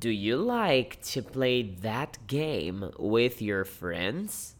Do you like to play that game with your friends?